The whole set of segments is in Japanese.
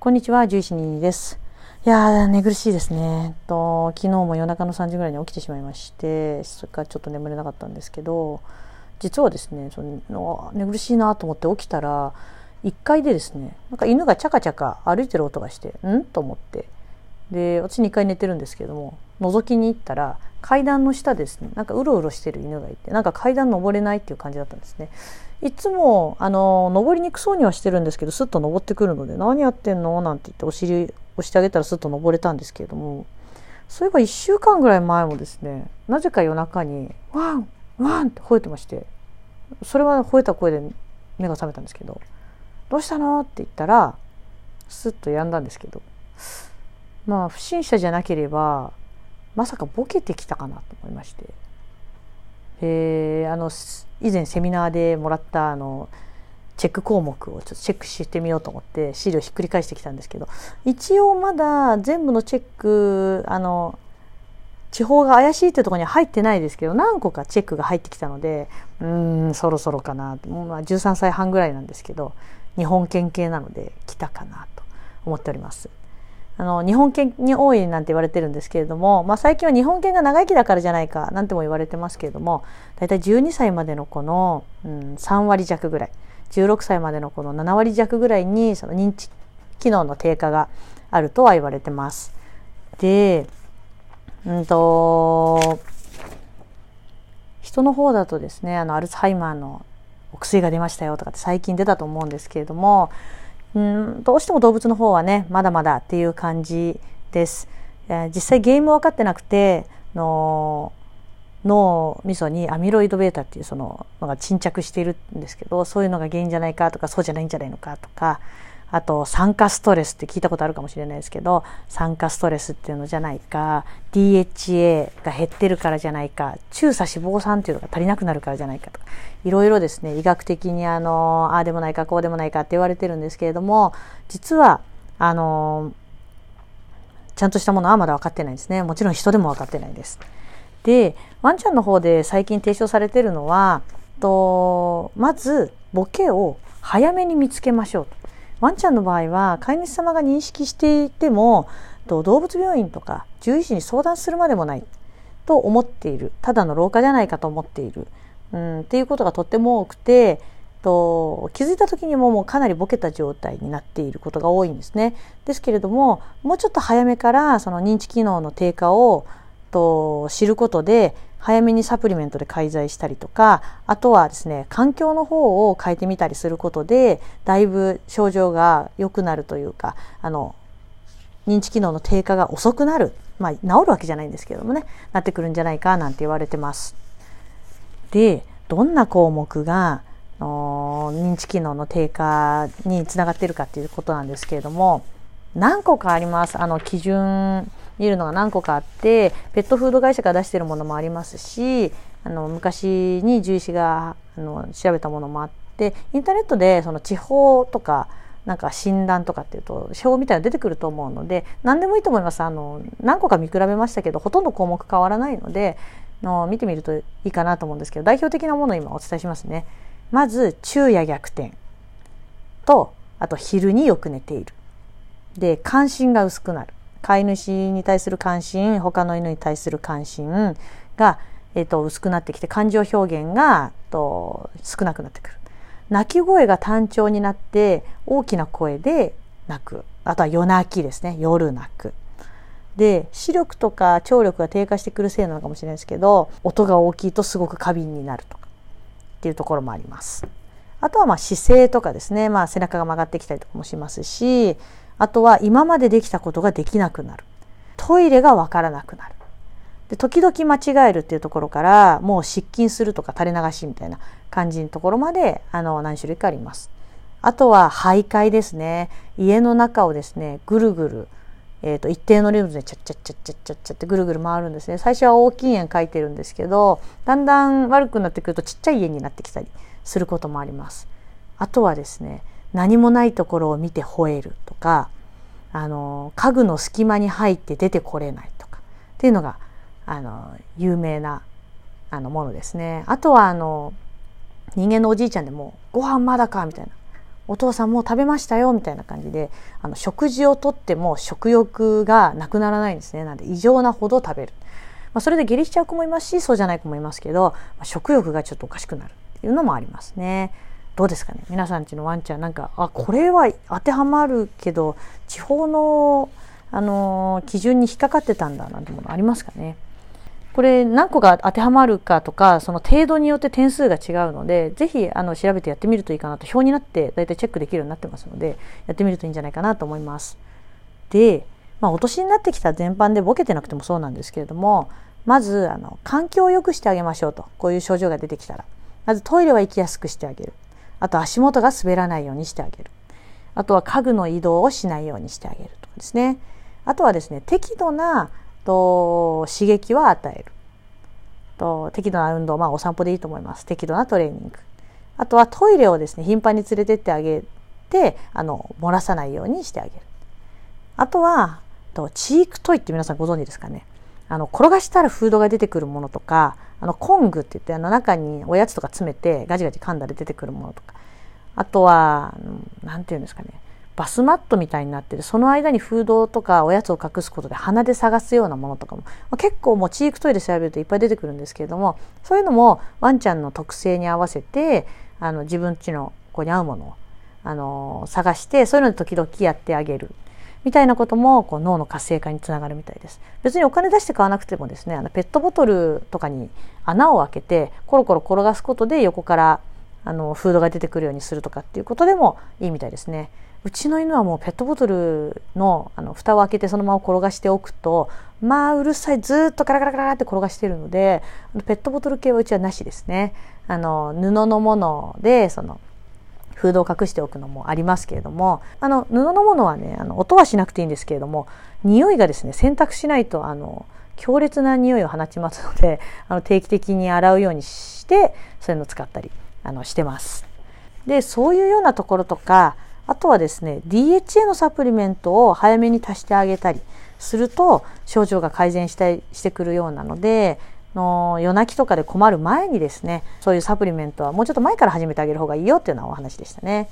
こんにちは、獣医師にです。いやー、寝苦しいですね。と昨日も夜中の3時ぐらいに起きてしまいまして、それからちょっと眠れなかったんですけど、実はですね、その寝苦しいなと思って起きたら、1階でですね、なんか犬がチャカチャカ歩いてる音がして、ん？と思って。で、私2階寝てるんですけども、覗きに行ったら、階段の下ですね、なんかうろうろしてる犬がいて、なんか階段登れないっていう感じだったんですね。いつもあの登りにくそうにはしてるんですけどスッと登ってくるので「何やってんの?」なんて言ってお尻押してあげたらスッと登れたんですけれどもそういえば1週間ぐらい前もですねなぜか夜中に「ワンワン!」って吠えてましてそれは吠えた声で目が覚めたんですけど「どうしたの?」って言ったらスッとやんだんですけどまあ不審者じゃなければまさかボケてきたかなと思いまして。えー、あの以前セミナーでもらったあのチェック項目をちょっとチェックしてみようと思って資料ひっくり返してきたんですけど一応まだ全部のチェックあの地方が怪しいってところには入ってないですけど何個かチェックが入ってきたのでうんそろそろかな、まあ、13歳半ぐらいなんですけど日本県系なので来たかなと思っております。あの日本犬に多いなんて言われてるんですけれども、まあ、最近は日本犬が長生きだからじゃないかなんても言われてますけれども大体12歳までの子の、うん、3割弱ぐらい16歳までの子の7割弱ぐらいにその認知機能の低下があるとは言われてます。で、うんと、人の方だとですね、あのアルツハイマーのお薬が出ましたよとかって最近出たと思うんですけれども、うんどうしても動物の方はねまだまだっていう感じです。実際ゲーム分かってなくての脳みそにアミロイド β っていうそののが沈着しているんですけどそういうのが原因じゃないかとかそうじゃないんじゃないのかとかあと酸化ストレスって聞いたことあるかもしれないですけど酸化ストレスっていうのじゃないか DHA が減ってるからじゃないか中鎖脂肪酸っていうのが足りなくなるからじゃないかとかいろいろですね医学的にあのああでもないかこうでもないかって言われてるんですけれども実はあのちゃんとしたものはまだ分かってないんですねもちろん人でも分かってないです。でワンちゃんの方で最近提唱されてるのはとまずボケを早めに見つけましょうと。ワンちゃんの場合は飼い主様が認識していても動物病院とか獣医師に相談するまでもないと思っているただの老化じゃないかと思っている、うん、っていうことがとっても多くてと気づいた時にももうかなりボケた状態になっていることが多いんですね。ですけれどももうちょっと早めからその認知機能の低下をと知ることで早めにサプリメントで介在したりとかあとはですね環境の方を変えてみたりすることでだいぶ症状が良くなるというかあの認知機能の低下が遅くなるまあ治るわけじゃないんですけどもねなってくるんじゃないかなんて言われてます。でどんな項目が認知機能の低下につながっているかっていうことなんですけれども何個かあります。あの基準見るのが何個かあってペットフード会社が出してるものもありますしあの昔に獣医師があの調べたものもあってインターネットでその地方とかなんか診断とかっていうと表みたいなの出てくると思うので何でもいいと思います。あの何個か見比べましたけどほとんど項目変わらないのでの見てみるといいかなと思うんですけど代表的なものを今お伝えしますね。まず昼夜逆転。とあと昼によく寝ている。で関心が薄くなる。飼い主に対する関心他の犬に対する関心が、えーと、薄くなってきて感情表現がと少なくなってくる。鳴き声が単調になって大きな声で鳴く。あとは夜泣きですね。夜泣く。で視力とか聴力が低下してくるせいなのかもしれないですけど音が大きいとすごく過敏になるとかっていうところもあります。あとはま姿勢とかですね、まあ、背中が曲がってきたりとかもしますしあとは今までできたことができなくなる。トイレがわからなくなる。で時々間違えるっていうところからもう失禁するとか垂れ流しみたいな感じのところまであの何種類かあります。あとは徘徊ですね。家の中をですね、ぐるぐる、えーと、一定のリズムでチャッチャッチャッチャッチャッチャってぐるぐる回るんですね。最初は大きい円描いてるんですけど、だんだん悪くなってくるとちっちゃい円になってきたりすることもあります。あとはですね、何もないところを見て吠えるとかあの家具の隙間に入って出てこれないとかっていうのがあの有名なあのものですね。あとはあの人間のおじいちゃんでも「ご飯まだか?」みたいな「お父さんもう食べましたよみたいな感じであの食事をとっても食欲がなくならないんですねなんで異常なほど食べる、まあ、それで下痢しちゃう子もいますしそうじゃない子もいますけど、まあ、食欲がちょっとおかしくなるっていうのもありますねどうですかね？皆さんちのワンちゃんなんかあこれは当てはまるけど地方のあの基準に引っかかってたんだなんてものありますかね？これ何個が当てはまるかとかその程度によって点数が違うのでぜひあの調べてやってみるといいかなと表になって大体チェックできるようになってますのでやってみるといいんじゃないかなと思います。で、まあ、お年になってきた全般でボケてなくてもそうなんですけれどもまずあの環境を良くしてあげましょうとこういう症状が出てきたら。まずトイレは行きやすくしてあげる。あと足元が滑らないようにしてあげる。あとは家具の移動をしないようにしてあげるとかですね。あとはですね適度なと刺激は与える。と適度な運動まあお散歩でいいと思います。適度なトレーニング。あとはトイレをですね頻繁に連れてってあげてあの漏らさないようにしてあげる。あとはとチークトイって皆さんご存知ですかね。あの転がしたらフードが出てくるものとかあのコングって言ってあの中におやつとか詰めてガジガジ噛んだら出てくるものとか。あとは何て言うんですかね。バスマットみたいになっててその間にフードとかおやつを隠すことで鼻で探すようなものとかも、まあ、結構もうチークトイレ調べるといっぱい出てくるんですけれどもそういうのもワンちゃんの特性に合わせてあの自分ちの子に合うものをあの探してそういうので時々やってあげる。みたいなこともこう脳の活性化につながるみたいです別にお金出して買わなくてもですねあのペットボトルとかに穴を開けてコロコロ転がすことで横からあのフードが出てくるようにするとかっていうことでもいいみたいですね。うちの犬はもうペットボトルのあの蓋を開けてそのまま転がしておくとまあうるさいずっとガラガラガラって転がしているのでペットボトル系はうちはなしですね。あの布のものでそのフードを隠しておくのもありますけれどもあの布のものはねあの音はしなくていいんですけれども匂いがですね洗濯しないとあの強烈な匂いを放ちますので あの定期的に洗うようにしてそういうのを使ったりあのしてます。でそういうようなところとかあとはですね DHA のサプリメントを早めに足してあげたりすると症状が改善したしてくるようなのでの夜泣きとかで困る前にですねそういうサプリメントはもうちょっと前から始めてあげる方がいいよっていうのはお話でしたね。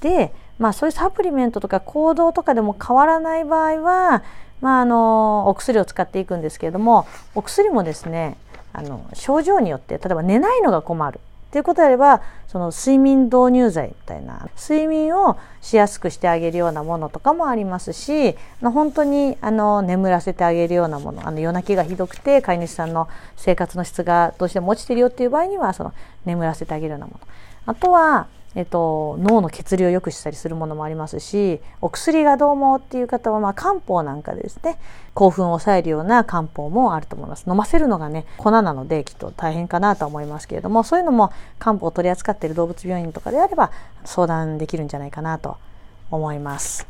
でまあそういうサプリメントとか行動とかでも変わらない場合はまああのお薬を使っていくんですけれどもお薬もですねあの症状によって例えば寝ないのが困るっていうことであればその睡眠導入剤みたいな睡眠をしやすくしてあげるようなものとかもありますし本当にあの眠らせてあげるようなものあの夜泣きがひどくて飼い主さんの生活の質がどうしても落ちてるよっていう場合にはその眠らせてあげるようなもの。あとはえっと、脳の血流を良くしたりするものもありますしお薬がどうもっていう方は、まあ、漢方なんかでですね興奮を抑えるような漢方もあると思います。飲ませるのがね粉なのできっと大変かなと思いますけれどもそういうのも漢方を取り扱っている動物病院とかであれば相談できるんじゃないかなと思います。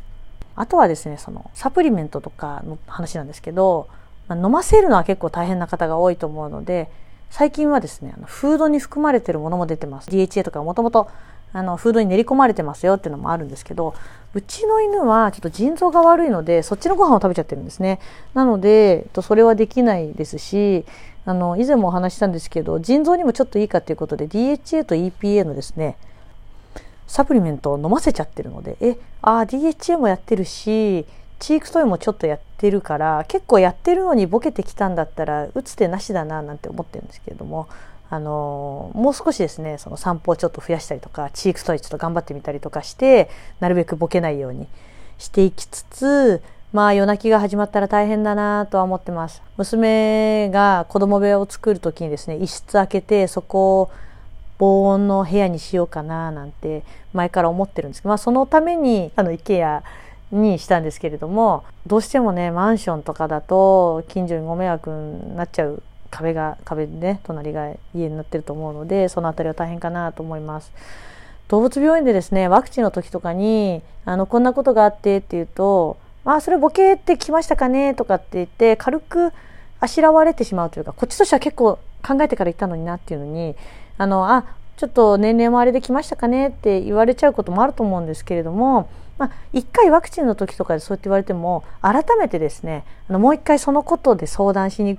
あとはですねそのサプリメントとかの話なんですけど、まあ、飲ませるのは結構大変な方が多いと思うので最近はですねフードに含まれているものも出てます。DHA とかもともとあのフードに練り込まれてますよっていうのもあるんですけどうちの犬はちょっと腎臓が悪いのでそっちのご飯を食べちゃってるんですね。なのでそれはできないですしあの以前もお話したんですけど腎臓にもちょっといいかということで DHA と EPA のですねサプリメントを飲ませちゃってるのでえあ DHA もやってるしチークトイもちょっとやってるから結構やってるのにボケてきたんだったら打つ手なしだななんて思ってるんですけれどもあのもう少しですねその散歩をちょっと増やしたりとかチークストイちょっと頑張ってみたりとかしてなるべくボケないようにしていきつつまあ夜泣きが始まったら大変だなとは思ってます。娘が子供部屋を作る時にですね一室開けてそこを防音の部屋にしようかななんて前から思ってるんですけど、まあ、そのためにあの IKEA にしたんですけれどもどうしてもねマンションとかだと近所にご迷惑になっちゃう壁が壁でね隣が家になってると思うのでその辺りは大変かなと思います。動物病院でですねワクチンの時とかにあのこんなことがあってっていうと「まあそれボケってきましたかね?」とかって言って軽くあしらわれてしまうというかこっちとしては結構考えてから言ったのになっていうのにあのあちょっと年齢もあれで来ましたかねって言われちゃうこともあると思うんですけれども、まあ、1回ワクチンの時とかでそうやって言われても改めてですねあのもう一回そのことで相談しに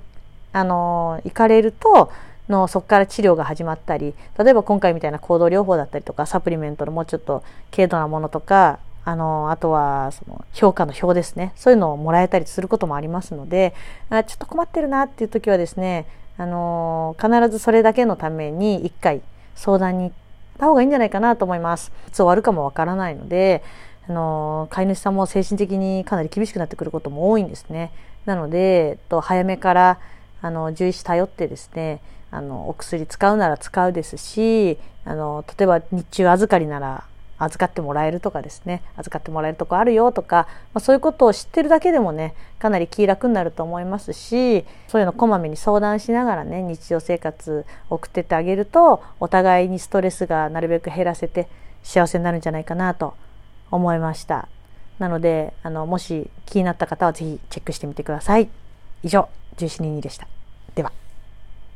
あの行かれるとのそこから治療が始まったり例えば今回みたいな行動療法だったりとかサプリメントのもうちょっと軽度なものとかあのあとはその評価の表ですねそういうのをもらえたりすることもありますのであちょっと困ってるなっていう時はですねあの必ずそれだけのために1回相談に行った方がいいんじゃないかなと思います。いつ終わるかもわからないのであの飼い主さんも精神的にかなり厳しくなってくることも多いんですね。なので、えっと、早めからあの獣医師頼ってですねあのお薬使うなら使うですしあの例えば日中預かりなら預かってもらえるとかですね預かってもらえるとこあるよとか、まあ、そういうことを知ってるだけでもねかなり気楽になると思いますしそういうのこまめに相談しながらね日常生活送ってってあげるとお互いにストレスがなるべく減らせて幸せになるんじゃないかなと思いました。なのであのもし気になった方は是非チェックしてみてください。以上。1422でした。